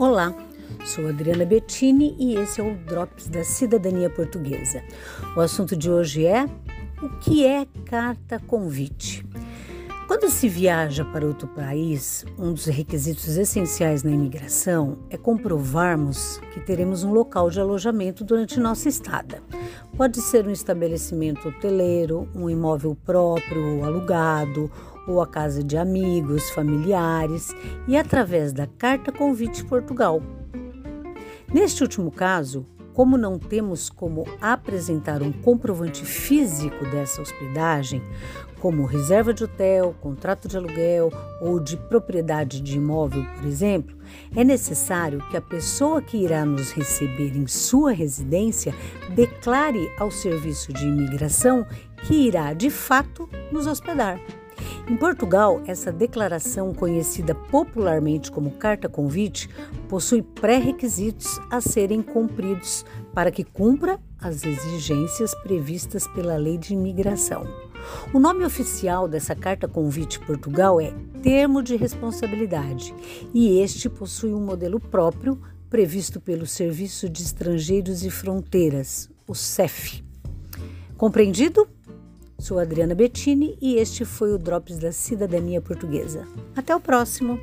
Olá, sou Adriana Bettini e esse é o Drops da Cidadania Portuguesa. O assunto de hoje é o que é carta convite. Quando se viaja para outro país, um dos requisitos essenciais na imigração é comprovarmos que teremos um local de alojamento durante nossa estada. Pode ser um estabelecimento hoteleiro, um imóvel próprio ou alugado, ou a casa de amigos, familiares e através da Carta Convite Portugal. Neste último caso, como não temos como apresentar um comprovante físico dessa hospedagem, como reserva de hotel, contrato de aluguel ou de propriedade de imóvel, por exemplo, é necessário que a pessoa que irá nos receber em sua residência declare ao serviço de imigração que irá de fato nos hospedar. Em Portugal, essa declaração, conhecida popularmente como carta convite, possui pré-requisitos a serem cumpridos para que cumpra as exigências previstas pela Lei de Imigração. O nome oficial dessa carta convite Portugal é Termo de Responsabilidade e este possui um modelo próprio previsto pelo Serviço de Estrangeiros e Fronteiras, o CEF. Compreendido? Sou Adriana Bettini e este foi o Drops da Cidadania Portuguesa. Até o próximo!